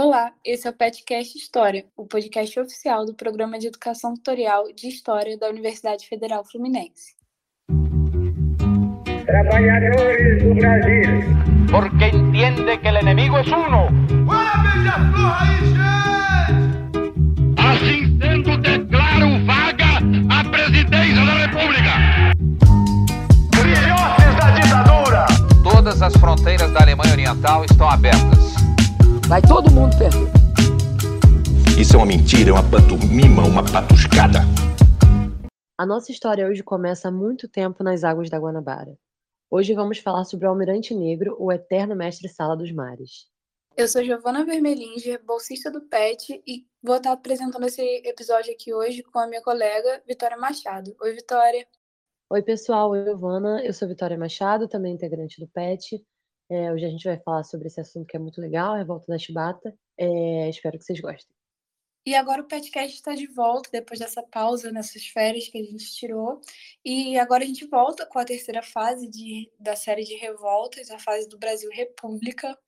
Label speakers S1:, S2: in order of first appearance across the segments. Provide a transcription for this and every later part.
S1: Olá, esse é o Petcast História, o podcast oficial do Programa de Educação Tutorial de História da Universidade Federal Fluminense.
S2: Trabalhadores do Brasil.
S3: Porque entende que o inimigo é uno.
S4: Assim sendo, declaro vaga a presidência da República.
S3: Filhotes da ditadura.
S5: Todas as fronteiras da Alemanha Oriental estão abertas.
S6: Vai todo mundo perder.
S7: Isso é uma mentira, é uma pantomima, uma patuscada.
S8: A nossa história hoje começa há muito tempo nas águas da Guanabara. Hoje vamos falar sobre o Almirante Negro, o eterno mestre-sala dos mares.
S1: Eu sou Giovana Vermelinger, bolsista do PET, e vou estar apresentando esse episódio aqui hoje com a minha colega Vitória Machado. Oi, Vitória.
S8: Oi, pessoal. Oi, Giovana. Eu sou Vitória Machado, também integrante do PET. É, hoje a gente vai falar sobre esse assunto que é muito legal, a Revolta da Chibata. É, espero que vocês gostem.
S1: E agora o podcast está de volta, depois dessa pausa nessas férias que a gente tirou. E agora a gente volta com a terceira fase de, da série de revoltas, a fase do Brasil República,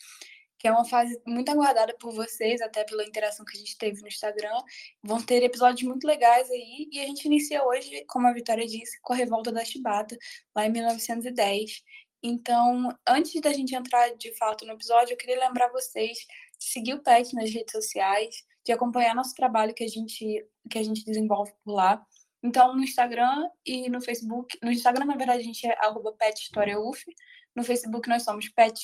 S1: que é uma fase muito aguardada por vocês, até pela interação que a gente teve no Instagram. Vão ter episódios muito legais aí. E a gente inicia hoje, como a Vitória disse, com a Revolta da Chibata, lá em 1910. Então, antes da gente entrar de fato no episódio, eu queria lembrar vocês de seguir o PET nas redes sociais, de acompanhar nosso trabalho que a gente, que a gente desenvolve por lá. Então, no Instagram e no Facebook, no Instagram, na verdade, a gente é arroba PetHistóriaUF, no Facebook nós somos Pet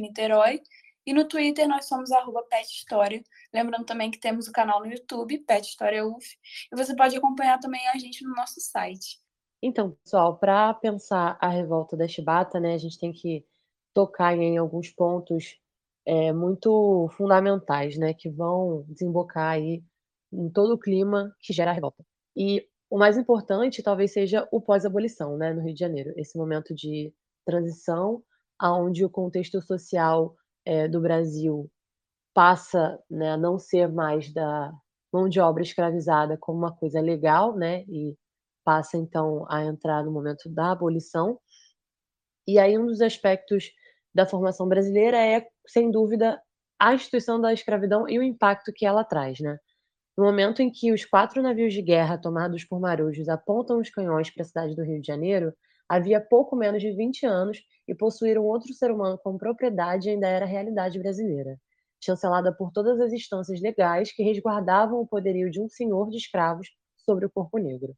S1: Niterói, e no Twitter nós somos arroba Pet História. Lembrando também que temos o canal no YouTube, Pet e você pode acompanhar também a gente no nosso site.
S8: Então, pessoal, para pensar a revolta da Chibata, né, a gente tem que tocar em alguns pontos é, muito fundamentais, né, que vão desembocar aí em todo o clima que gera a revolta. E o mais importante talvez seja o pós-abolição, né, no Rio de Janeiro, esse momento de transição, aonde o contexto social é, do Brasil passa né, a não ser mais da mão de obra escravizada como uma coisa legal, né, e passa então a entrar no momento da abolição. E aí um dos aspectos da formação brasileira é, sem dúvida, a instituição da escravidão e o impacto que ela traz, né? No momento em que os quatro navios de guerra tomados por marujos apontam os canhões para a cidade do Rio de Janeiro, havia pouco menos de 20 anos e possuir um outro ser humano como propriedade ainda era realidade brasileira, chancelada por todas as instâncias legais que resguardavam o poderio de um senhor de escravos sobre o corpo negro.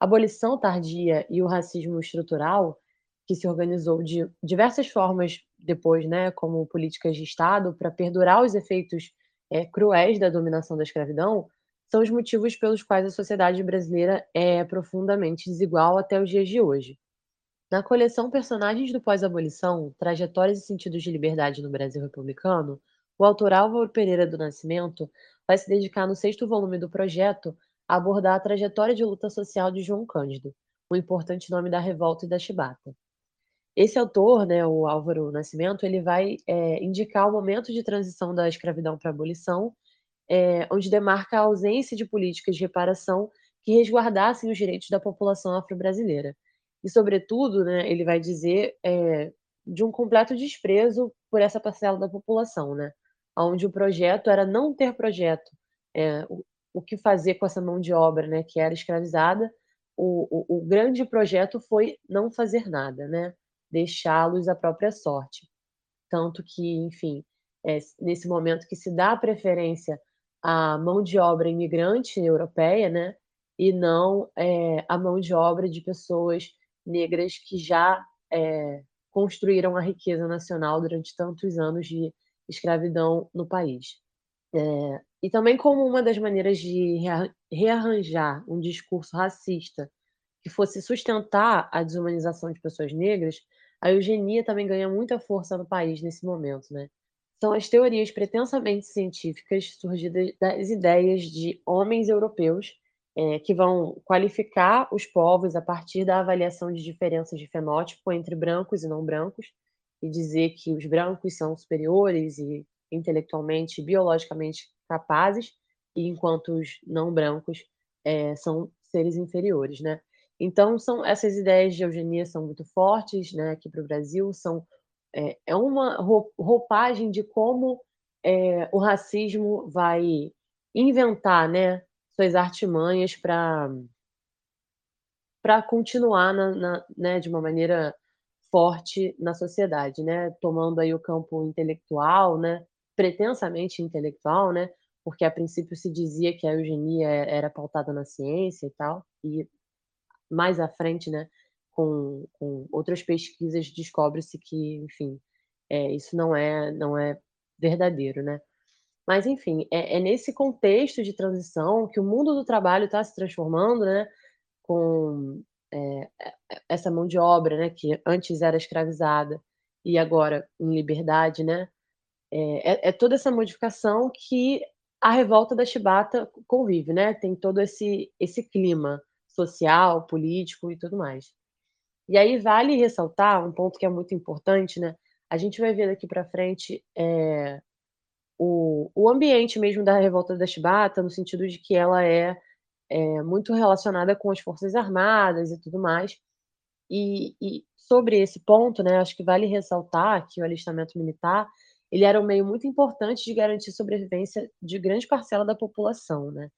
S8: A abolição tardia e o racismo estrutural, que se organizou de diversas formas depois, né, como políticas de Estado, para perdurar os efeitos é, cruéis da dominação da escravidão, são os motivos pelos quais a sociedade brasileira é profundamente desigual até os dias de hoje. Na coleção Personagens do Pós-Abolição, Trajetórias e Sentidos de Liberdade no Brasil Republicano, o autor Álvaro Pereira do Nascimento vai se dedicar no sexto volume do projeto abordar a trajetória de luta social de João Cândido, o importante nome da revolta e da chibata. Esse autor, né, o Álvaro Nascimento, ele vai é, indicar o momento de transição da escravidão para a abolição, é, onde demarca a ausência de políticas de reparação que resguardassem os direitos da população afro-brasileira. E, sobretudo, né, ele vai dizer é, de um completo desprezo por essa parcela da população, né, onde o projeto era não ter projeto, é, o que fazer com essa mão de obra, né, que era escravizada. O, o, o grande projeto foi não fazer nada, né, deixá-los à própria sorte. Tanto que, enfim, é, nesse momento que se dá preferência à mão de obra imigrante europeia, né, e não é, a mão de obra de pessoas negras que já é, construíram a riqueza nacional durante tantos anos de escravidão no país. É, e também como uma das maneiras de rearranjar um discurso racista que fosse sustentar a desumanização de pessoas negras, a eugenia também ganha muita força no país nesse momento, né? São as teorias pretensamente científicas surgidas das ideias de homens europeus é, que vão qualificar os povos a partir da avaliação de diferenças de fenótipo entre brancos e não brancos e dizer que os brancos são superiores e intelectualmente, biologicamente capazes, e enquanto os não brancos é, são seres inferiores, né? Então, são essas ideias de eugenia são muito fortes, né? Aqui para o Brasil são é, é uma roupagem de como é, o racismo vai inventar, né, suas artimanhas para para continuar na, na, né, de uma maneira forte na sociedade, né, tomando aí o campo intelectual, né, pretensamente intelectual, né, porque a princípio se dizia que a eugenia era pautada na ciência e tal, e mais à frente, né, com, com outras pesquisas descobre-se que, enfim, é, isso não é não é verdadeiro, né? Mas, enfim, é, é nesse contexto de transição que o mundo do trabalho está se transformando, né? Com é, essa mão de obra, né? Que antes era escravizada e agora em liberdade, né? É, é, toda essa modificação que a revolta da chibata convive, né? Tem todo esse esse clima social, político e tudo mais. E aí vale ressaltar um ponto que é muito importante, né? A gente vai ver daqui para frente é, o, o ambiente mesmo da revolta da chibata, no sentido de que ela é, é muito relacionada com as forças armadas e tudo mais. E, e, sobre esse ponto, né, acho que vale ressaltar que o alistamento militar ele era um meio muito importante de garantir sobrevivência de grande parcela da população, né?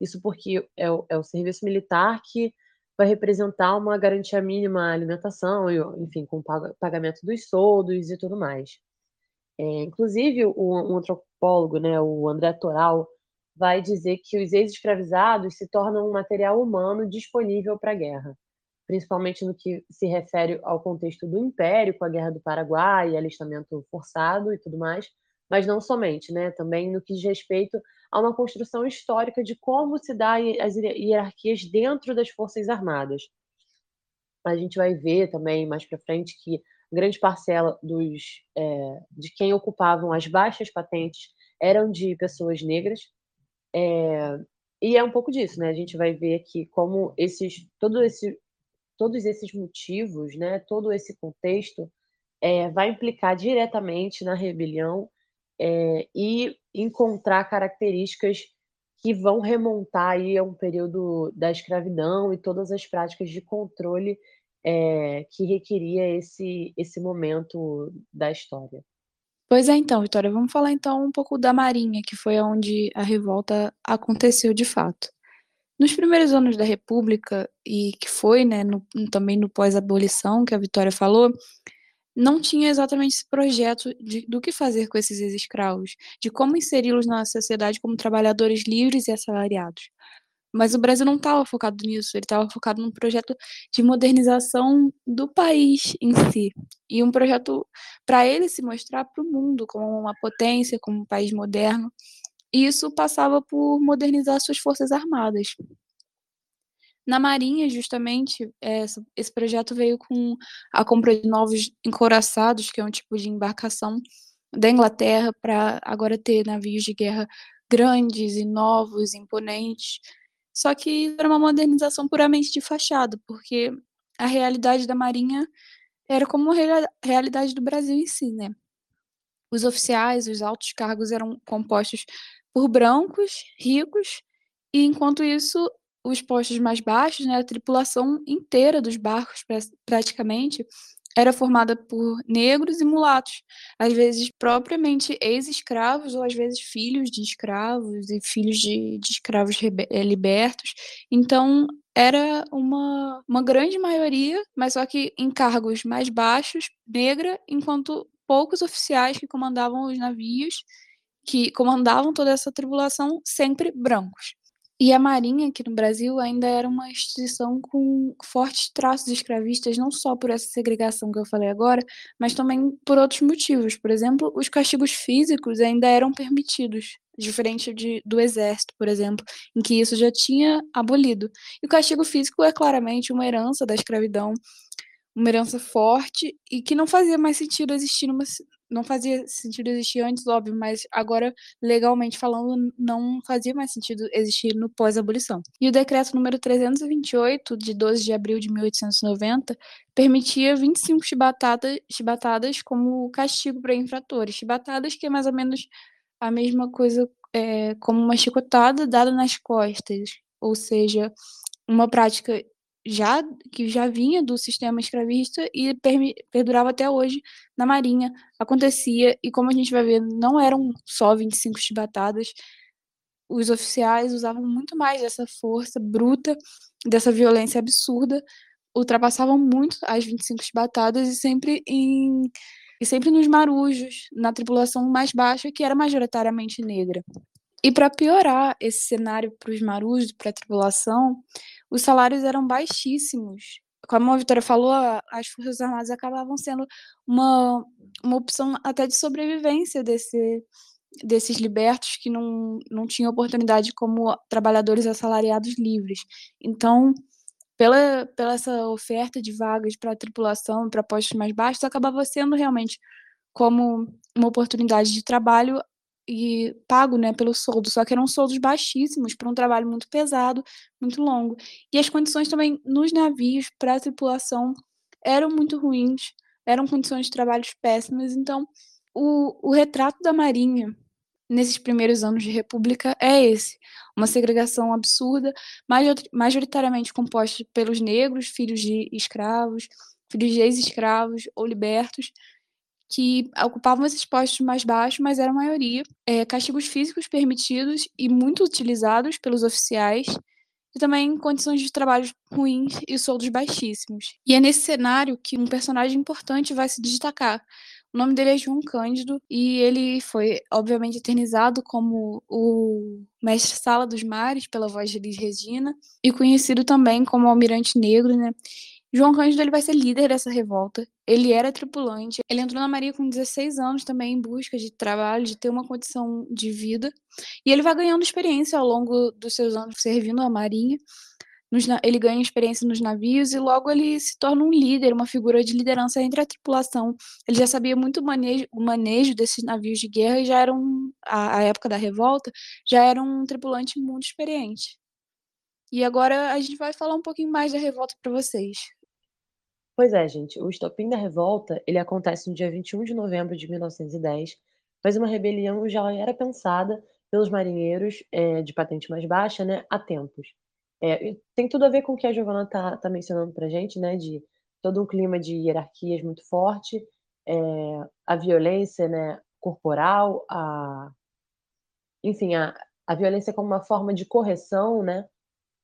S8: Isso porque é o, é o serviço militar que vai representar uma garantia mínima à alimentação, enfim, com pagamento dos soldos e tudo mais. É, inclusive, um antropólogo, né, o André Toral, vai dizer que os ex-escravizados se tornam um material humano disponível para a guerra, principalmente no que se refere ao contexto do Império, com a Guerra do Paraguai, alistamento forçado e tudo mais, mas não somente, né, também no que diz respeito a uma construção histórica de como se dá as hierarquias dentro das Forças Armadas. A gente vai ver também mais para frente que grande parcela dos é, de quem ocupavam as baixas patentes eram de pessoas negras. É, e é um pouco disso, né? A gente vai ver aqui como esses, todo esse, todos esses motivos, né? Todo esse contexto é, vai implicar diretamente na rebelião é, e encontrar características que vão remontar aí a um período da escravidão e todas as práticas de controle é, que requeria esse, esse momento da história.
S1: Pois é, então, Vitória, vamos falar então um pouco da Marinha, que foi onde a revolta aconteceu de fato. Nos primeiros anos da República, e que foi né, no, também no pós-abolição, que a Vitória falou, não tinha exatamente esse projeto de, do que fazer com esses ex-escravos, de como inseri-los na sociedade como trabalhadores livres e assalariados. Mas o Brasil não estava focado nisso, ele estava focado num projeto de modernização do país em si. E um projeto para ele se mostrar para o mundo como uma potência, como um país moderno. E isso passava por modernizar suas forças armadas. Na Marinha, justamente, essa, esse projeto veio com a compra de novos encoraçados, que é um tipo de embarcação da Inglaterra, para agora ter navios de guerra grandes e novos, imponentes. Só que era uma modernização puramente de fachada, porque a realidade da Marinha era como a realidade do Brasil em si, né? Os oficiais, os altos cargos eram compostos por brancos, ricos, e enquanto isso os postos mais baixos, né, a tripulação inteira dos barcos, praticamente, era formada por negros e mulatos, às vezes propriamente ex-escravos ou às vezes filhos de escravos e filhos de, de escravos eh, libertos. Então, era uma, uma grande maioria, mas só que em cargos mais baixos, negra, enquanto poucos oficiais que comandavam os navios, que comandavam toda essa tripulação, sempre brancos. E a Marinha, aqui no Brasil, ainda era uma instituição com fortes traços escravistas, não só por essa segregação que eu falei agora, mas também por outros motivos. Por exemplo, os castigos físicos ainda eram permitidos, diferente de, do Exército, por exemplo, em que isso já tinha abolido. E o castigo físico é claramente uma herança da escravidão, uma herança forte e que não fazia mais sentido existir numa, não fazia sentido existir antes, óbvio, mas agora, legalmente falando, não fazia mais sentido existir no pós-abolição. E o decreto número 328, de 12 de abril de 1890, permitia 25 chibatadas, chibatadas como castigo para infratores. Chibatadas que é mais ou menos a mesma coisa é, como uma chicotada dada nas costas, ou seja, uma prática já que já vinha do sistema escravista e perdurava até hoje na Marinha. Acontecia, e como a gente vai ver, não eram só 25 chibatadas, os oficiais usavam muito mais dessa força bruta, dessa violência absurda, ultrapassavam muito as 25 chibatadas e sempre em e sempre nos marujos, na tripulação mais baixa, que era majoritariamente negra. E para piorar esse cenário para os marujos, para a tripulação, os salários eram baixíssimos. Como a Vitória falou, as Forças Armadas acabavam sendo uma, uma opção até de sobrevivência desse, desses libertos que não, não tinham oportunidade como trabalhadores assalariados livres. Então, pela, pela essa oferta de vagas para a tripulação, para postos mais baixos, acabava sendo realmente como uma oportunidade de trabalho e pago, né, pelo soldo, só que eram soldos baixíssimos para um trabalho muito pesado, muito longo. E as condições também nos navios para a tripulação eram muito ruins, eram condições de trabalho péssimas, então o, o retrato da Marinha nesses primeiros anos de república é esse, uma segregação absurda, majoritariamente composta pelos negros, filhos de escravos, filhos de ex-escravos ou libertos, que ocupavam esses postos mais baixos, mas era a maioria. É, castigos físicos permitidos e muito utilizados pelos oficiais, e também condições de trabalho ruins e soldos baixíssimos. E é nesse cenário que um personagem importante vai se destacar. O nome dele é João Cândido e ele foi, obviamente, eternizado como o mestre-sala dos mares pela voz de Liz Regina e conhecido também como Almirante Negro, né? João Cândido ele vai ser líder dessa revolta. Ele era tripulante. Ele entrou na Marinha com 16 anos também em busca de trabalho, de ter uma condição de vida. E ele vai ganhando experiência ao longo dos seus anos servindo a Marinha. Nos, ele ganha experiência nos navios e logo ele se torna um líder, uma figura de liderança entre a tripulação. Ele já sabia muito manejo, o manejo desses navios de guerra e já era um, a, a época da revolta, já era um tripulante muito experiente. E agora a gente vai falar um pouquinho mais da revolta para vocês.
S8: Pois é, gente, o estopim da revolta, ele acontece no dia 21 de novembro de 1910, mas uma rebelião já era pensada pelos marinheiros é, de patente mais baixa, né, há tempos. É, tem tudo a ver com o que a Giovana está tá mencionando para gente, né, de todo um clima de hierarquias muito forte, é, a violência, né, corporal, a, enfim, a, a violência como uma forma de correção, né,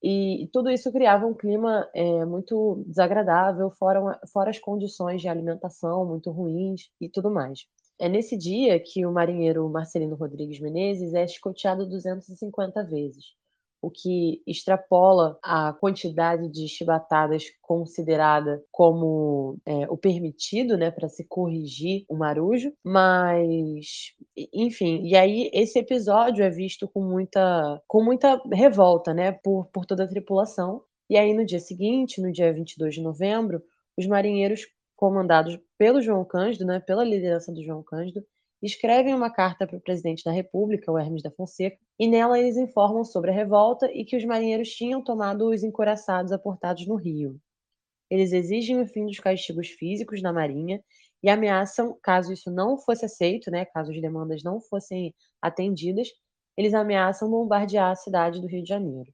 S8: e tudo isso criava um clima é, muito desagradável, fora, fora as condições de alimentação muito ruins e tudo mais. É nesse dia que o marinheiro Marcelino Rodrigues Menezes é escoteado 250 vezes o que extrapola a quantidade de chibatadas considerada como é, o permitido, né, para se corrigir o marujo, mas enfim, e aí esse episódio é visto com muita com muita revolta, né, por, por toda a tripulação. E aí no dia seguinte, no dia 22 de novembro, os marinheiros comandados pelo João Cândido, né, pela liderança do João Cândido, escrevem uma carta para o presidente da República, o Hermes da Fonseca, e nela eles informam sobre a revolta e que os marinheiros tinham tomado os encoraçados aportados no Rio. Eles exigem o fim dos castigos físicos na Marinha e ameaçam, caso isso não fosse aceito, né, caso as demandas não fossem atendidas, eles ameaçam bombardear a cidade do Rio de Janeiro.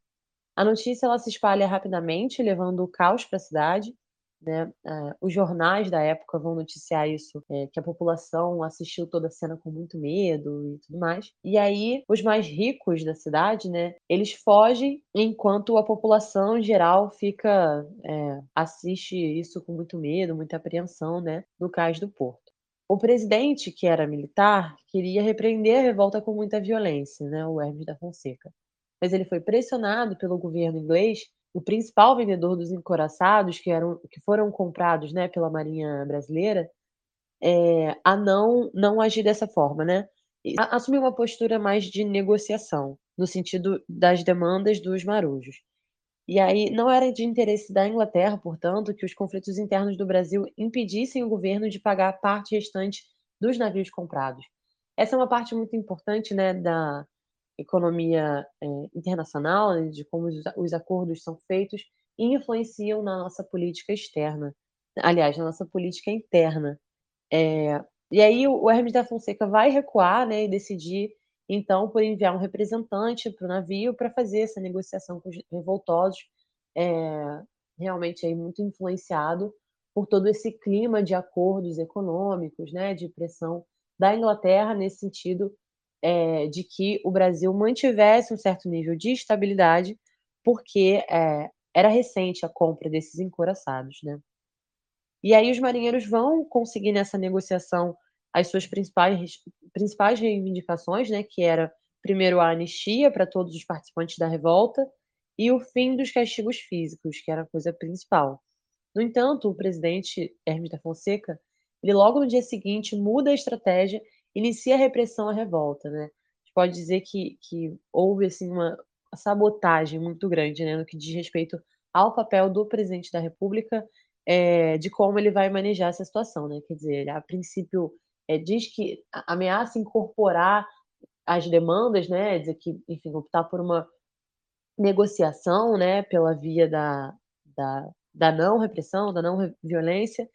S8: A notícia ela se espalha rapidamente, levando o caos para a cidade, né? Uh, os jornais da época vão noticiar isso, é, que a população assistiu toda a cena com muito medo e tudo mais. E aí, os mais ricos da cidade, né, eles fogem, enquanto a população em geral fica é, assiste isso com muito medo, muita apreensão, né, no cais do porto. O presidente, que era militar, queria repreender a revolta com muita violência, né, o Hermes da Fonseca. Mas ele foi pressionado pelo governo inglês o principal vendedor dos encoraçados, que, eram, que foram comprados né, pela Marinha Brasileira, é, a não, não agir dessa forma, né? assumir uma postura mais de negociação, no sentido das demandas dos marujos. E aí não era de interesse da Inglaterra, portanto, que os conflitos internos do Brasil impedissem o governo de pagar a parte restante dos navios comprados. Essa é uma parte muito importante né, da, economia é, internacional, né, de como os, os acordos são feitos, e influenciam na nossa política externa, aliás, na nossa política interna. É, e aí o Hermes da Fonseca vai recuar né, e decidir, então, por enviar um representante para o navio para fazer essa negociação com os revoltosos, é, realmente aí muito influenciado por todo esse clima de acordos econômicos, né, de pressão da Inglaterra nesse sentido é, de que o Brasil mantivesse um certo nível de estabilidade, porque é, era recente a compra desses encoraçados, né? E aí os marinheiros vão conseguir nessa negociação as suas principais, principais reivindicações, né, que era primeiro a anistia para todos os participantes da revolta e o fim dos castigos físicos, que era a coisa principal. No entanto, o presidente Hermes da Fonseca, ele logo no dia seguinte muda a estratégia, inicia a repressão à revolta, né? A gente pode dizer que, que houve assim uma sabotagem muito grande, né, no que diz respeito ao papel do presidente da República, é, de como ele vai manejar essa situação, né? Quer dizer, ele, a princípio é, diz que ameaça incorporar as demandas, né? Dizer que, enfim, optar por uma negociação, né? Pela via da, da, da não repressão, da não violência,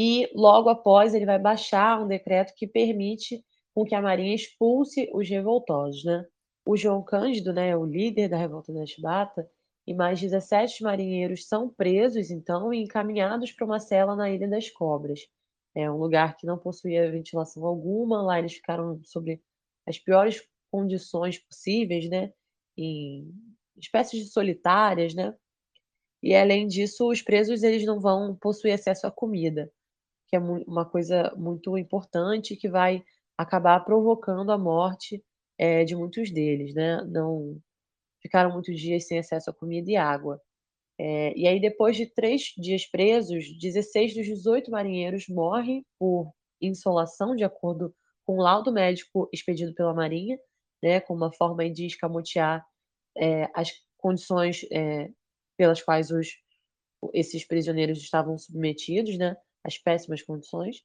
S8: e logo após ele vai baixar um decreto que permite com que a Marinha expulse os revoltosos, né? O João Cândido, né, o líder da revolta da Chibata, e mais 17 marinheiros são presos, então, e encaminhados para uma cela na Ilha das Cobras. É um lugar que não possuía ventilação alguma, lá eles ficaram sobre as piores condições possíveis, né, em espécies de solitárias, né, e além disso, os presos eles não vão possuir acesso à comida, que é uma coisa muito importante que vai acabar provocando a morte é, de muitos deles, né? Não ficaram muitos dias sem acesso a comida e água. É, e aí, depois de três dias presos, 16 dos 18 marinheiros morrem por insolação, de acordo com o laudo médico expedido pela Marinha, né, com uma forma de escamotear é, as condições pelas quais os, esses prisioneiros estavam submetidos, né, as péssimas condições.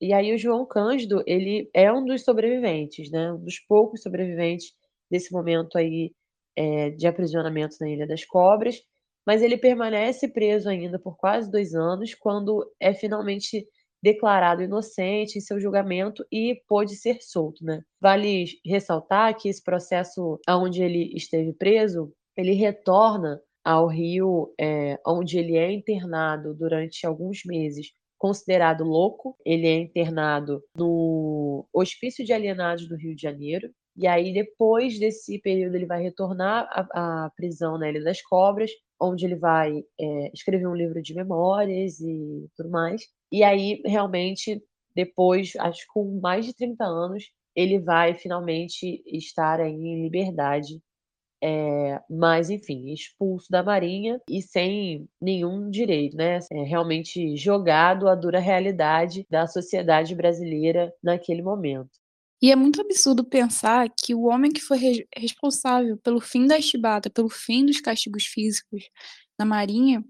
S8: E aí o João Cândido, ele é um dos sobreviventes, né? Um dos poucos sobreviventes desse momento aí é, de aprisionamento na Ilha das Cobras, mas ele permanece preso ainda por quase dois anos, quando é finalmente declarado inocente em seu julgamento e pôde ser solto, né? Vale ressaltar que esse processo onde ele esteve preso, ele retorna ao Rio, é, onde ele é internado durante alguns meses considerado louco. Ele é internado no Hospício de Alienados do Rio de Janeiro. E aí, depois desse período, ele vai retornar à, à prisão na Ilha das Cobras, onde ele vai é, escrever um livro de memórias e tudo mais. E aí, realmente, depois, acho que com mais de 30 anos, ele vai finalmente estar aí em liberdade é, mas, enfim, expulso da Marinha e sem nenhum direito, né? É realmente jogado à dura realidade da sociedade brasileira naquele momento.
S1: E é muito absurdo pensar que o homem que foi re responsável pelo fim da chibata, pelo fim dos castigos físicos na Marinha,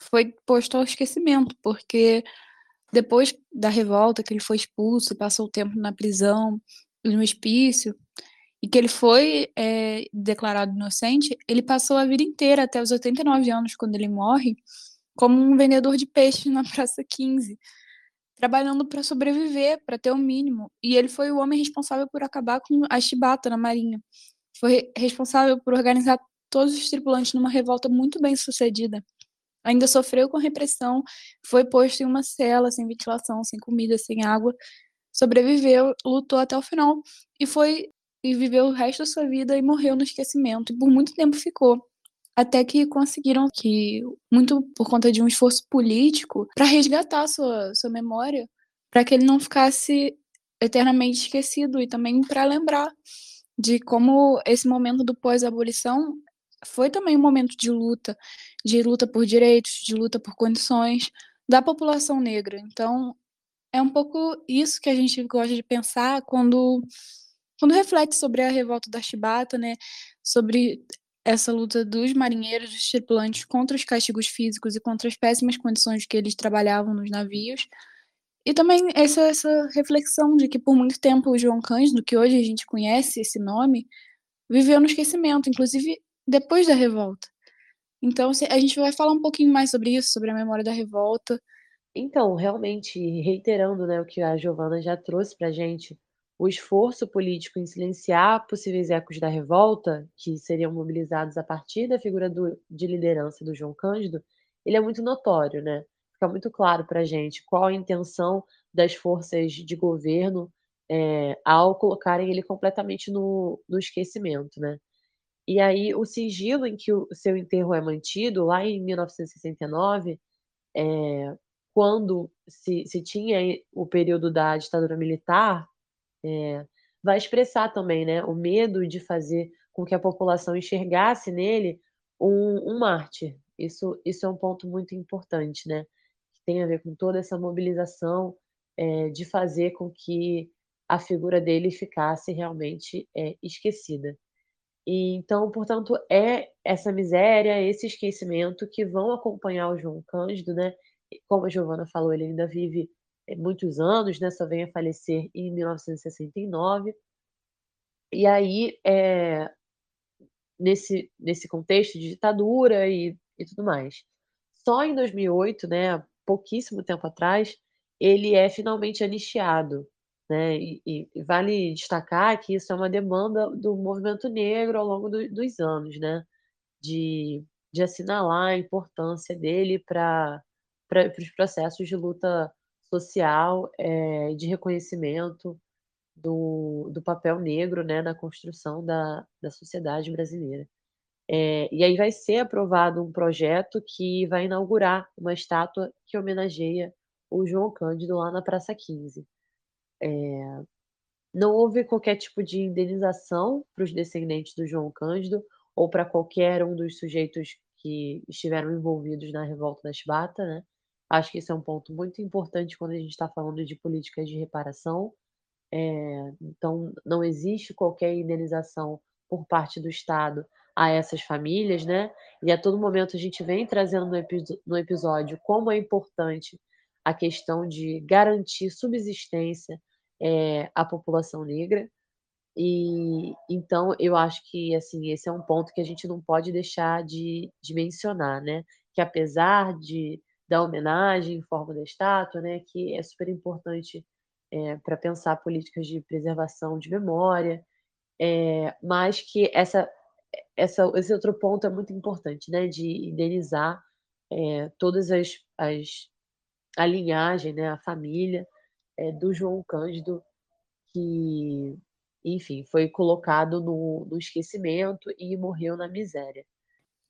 S1: foi posto ao esquecimento, porque depois da revolta, que ele foi expulso, passou o tempo na prisão, no hospício, e que ele foi é, declarado inocente, ele passou a vida inteira, até os 89 anos, quando ele morre, como um vendedor de peixe na Praça 15, trabalhando para sobreviver, para ter o mínimo. E ele foi o homem responsável por acabar com a chibata na Marinha. Foi responsável por organizar todos os tripulantes numa revolta muito bem sucedida. Ainda sofreu com repressão, foi posto em uma cela sem ventilação, sem comida, sem água, sobreviveu, lutou até o final e foi e viveu o resto da sua vida e morreu no esquecimento. E por muito tempo ficou. Até que conseguiram que, muito por conta de um esforço político, para resgatar sua, sua memória, para que ele não ficasse eternamente esquecido e também para lembrar de como esse momento do pós-abolição foi também um momento de luta, de luta por direitos, de luta por condições da população negra. Então, é um pouco isso que a gente gosta de pensar quando quando reflete sobre a revolta da Chibata, né, sobre essa luta dos marinheiros, dos tripulantes contra os castigos físicos e contra as péssimas condições que eles trabalhavam nos navios. E também essa, essa reflexão de que por muito tempo o João Cândido, que hoje a gente conhece esse nome, viveu no esquecimento, inclusive depois da revolta. Então, a gente vai falar um pouquinho mais sobre isso, sobre a memória da revolta.
S8: Então, realmente, reiterando né, o que a Giovana já trouxe para gente, o esforço político em silenciar possíveis ecos da revolta, que seriam mobilizados a partir da figura do, de liderança do João Cândido, ele é muito notório, né? Fica muito claro para a gente qual a intenção das forças de governo é, ao colocarem ele completamente no, no esquecimento, né? E aí o sigilo em que o seu enterro é mantido, lá em 1969, é, quando se, se tinha o período da ditadura militar, é, vai expressar também né, o medo de fazer com que a população enxergasse nele um, um mártir. Isso, isso é um ponto muito importante, né? Que tem a ver com toda essa mobilização é, de fazer com que a figura dele ficasse realmente é, esquecida. E, então, portanto, é essa miséria, esse esquecimento que vão acompanhar o João Cândido, né? Como a Giovana falou, ele ainda vive muitos anos, né? Só vem a falecer em 1969. E aí, é, nesse, nesse contexto de ditadura e, e tudo mais. Só em 2008, né, pouquíssimo tempo atrás, ele é finalmente anistiado. Né? E, e, vale destacar que isso é uma demanda do movimento negro ao longo do, dos anos, né? de, de assinalar a importância dele para os processos de luta social, é, de reconhecimento do, do papel negro né, na construção da, da sociedade brasileira. É, e aí vai ser aprovado um projeto que vai inaugurar uma estátua que homenageia o João Cândido lá na Praça 15. É, não houve qualquer tipo de indenização para os descendentes do João Cândido ou para qualquer um dos sujeitos que estiveram envolvidos na revolta da Chibata, né? Acho que isso é um ponto muito importante quando a gente está falando de políticas de reparação. É, então, não existe qualquer indenização por parte do Estado a essas famílias, né? E a todo momento a gente vem trazendo no, no episódio como é importante a questão de garantir subsistência é, à população negra. E então eu acho que assim esse é um ponto que a gente não pode deixar de, de mencionar, né? Que apesar de da homenagem em forma da estátua, né? Que é super importante é, para pensar políticas de preservação de memória, é, mas que essa, essa, esse outro ponto é muito importante, né, de indenizar é, todas as, as a linhagem, né, a família do João Cândido, que, enfim, foi colocado no, no esquecimento e morreu na miséria.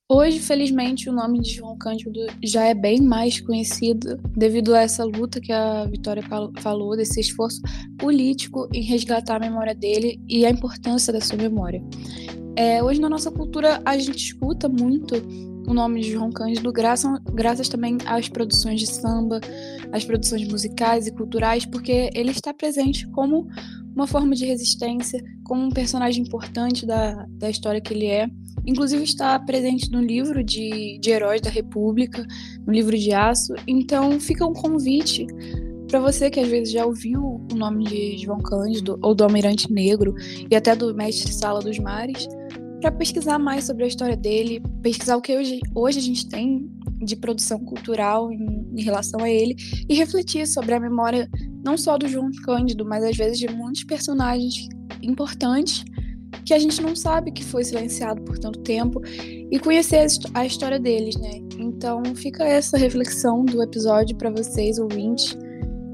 S1: Hoje, felizmente, o nome de João Cândido já é bem mais conhecido devido a essa luta que a Vitória falou, desse esforço político em resgatar a memória dele e a importância da sua memória. É, hoje, na nossa cultura, a gente escuta muito o nome de João Cândido graças, graças também às produções de samba, às produções musicais e culturais, porque ele está presente como uma forma de resistência, como um personagem importante da, da história que ele é. Inclusive está presente no livro de, de Heróis da República, no livro de Aço. Então fica um convite para você que às vezes já ouviu o nome de João Cândido ou do Almirante Negro e até do Mestre Sala dos Mares, para pesquisar mais sobre a história dele, pesquisar o que hoje, hoje a gente tem de produção cultural em, em, relação a ele e refletir sobre a memória não só do João Cândido, mas às vezes de muitos personagens importantes que a gente não sabe que foi silenciado por tanto tempo e conhecer a história deles, né? Então fica essa reflexão do episódio para vocês ouvintes.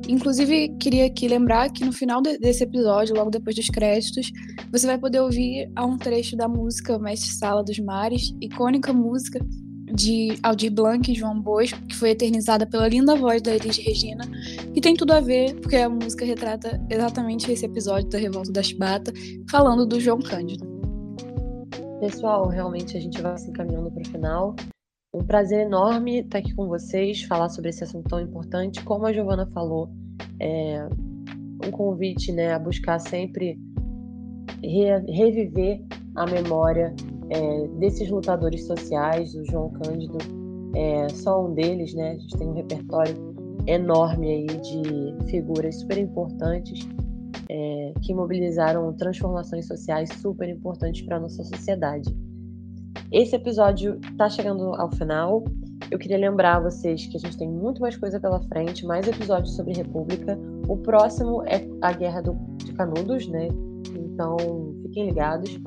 S1: Inclusive, queria aqui lembrar que no final desse episódio, logo depois dos créditos, você vai poder ouvir um trecho da música Mestre Sala dos Mares, icônica música de Aldir Blanc e João Bosco, que foi eternizada pela linda voz da Elis Regina, e tem tudo a ver, porque a música retrata exatamente esse episódio da Revolta da Chibata, falando do João Cândido.
S8: Pessoal, realmente a gente vai se encaminhando para o final. Um prazer enorme estar aqui com vocês, falar sobre esse assunto tão importante. Como a Giovana falou, é um convite né, a buscar sempre re reviver a memória é, desses lutadores sociais, o João Cândido é só um deles, né? A gente tem um repertório enorme aí de figuras super importantes é, que mobilizaram transformações sociais super importantes para a nossa sociedade. Esse episódio está chegando ao final. Eu queria lembrar vocês que a gente tem muito mais coisa pela frente, mais episódios sobre República. O próximo é a Guerra do, de Canudos, né? Então fiquem ligados.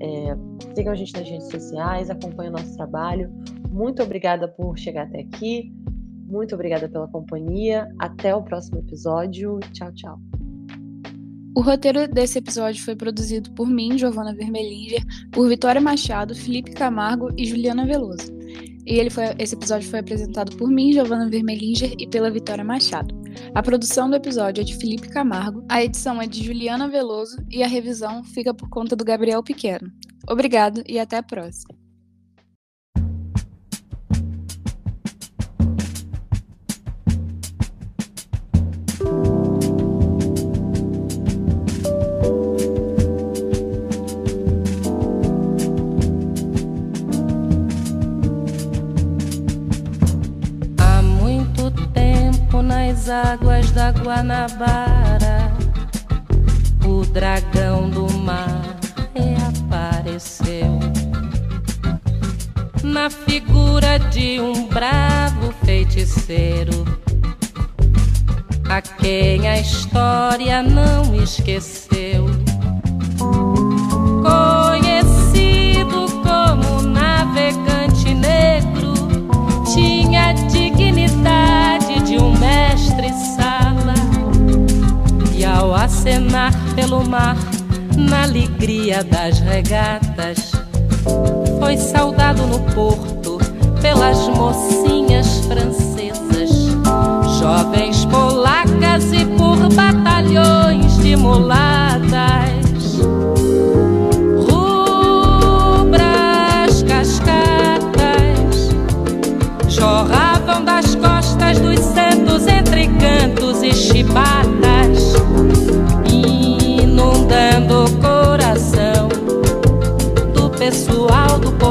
S8: É, sigam a gente nas redes sociais, acompanhem o nosso trabalho. Muito obrigada por chegar até aqui. Muito obrigada pela companhia. Até o próximo episódio. Tchau, tchau.
S1: O roteiro desse episódio foi produzido por mim, Giovana Vermelinger, por Vitória Machado, Felipe Camargo e Juliana Veloso. E ele foi, esse episódio foi apresentado por mim, Giovana Vermelinger, e pela Vitória Machado. A produção do episódio é de Felipe Camargo, a edição é de Juliana Veloso e a revisão fica por conta do Gabriel Pequeno. Obrigado e até a próxima.
S9: Nas águas da Guanabara, o dragão do mar reapareceu na figura de um bravo feiticeiro, a quem a história não esqueceu. Conhecido como navegante negro, tinha dignidade de um mestre-sala. E ao acenar pelo mar, na alegria das regatas, foi saudado no porto pelas mocinhas francesas, jovens polacas e por batalhões de mulatas. Rubras cascatas jorravam das cantos e chibatas, inundando o coração do pessoal do porão.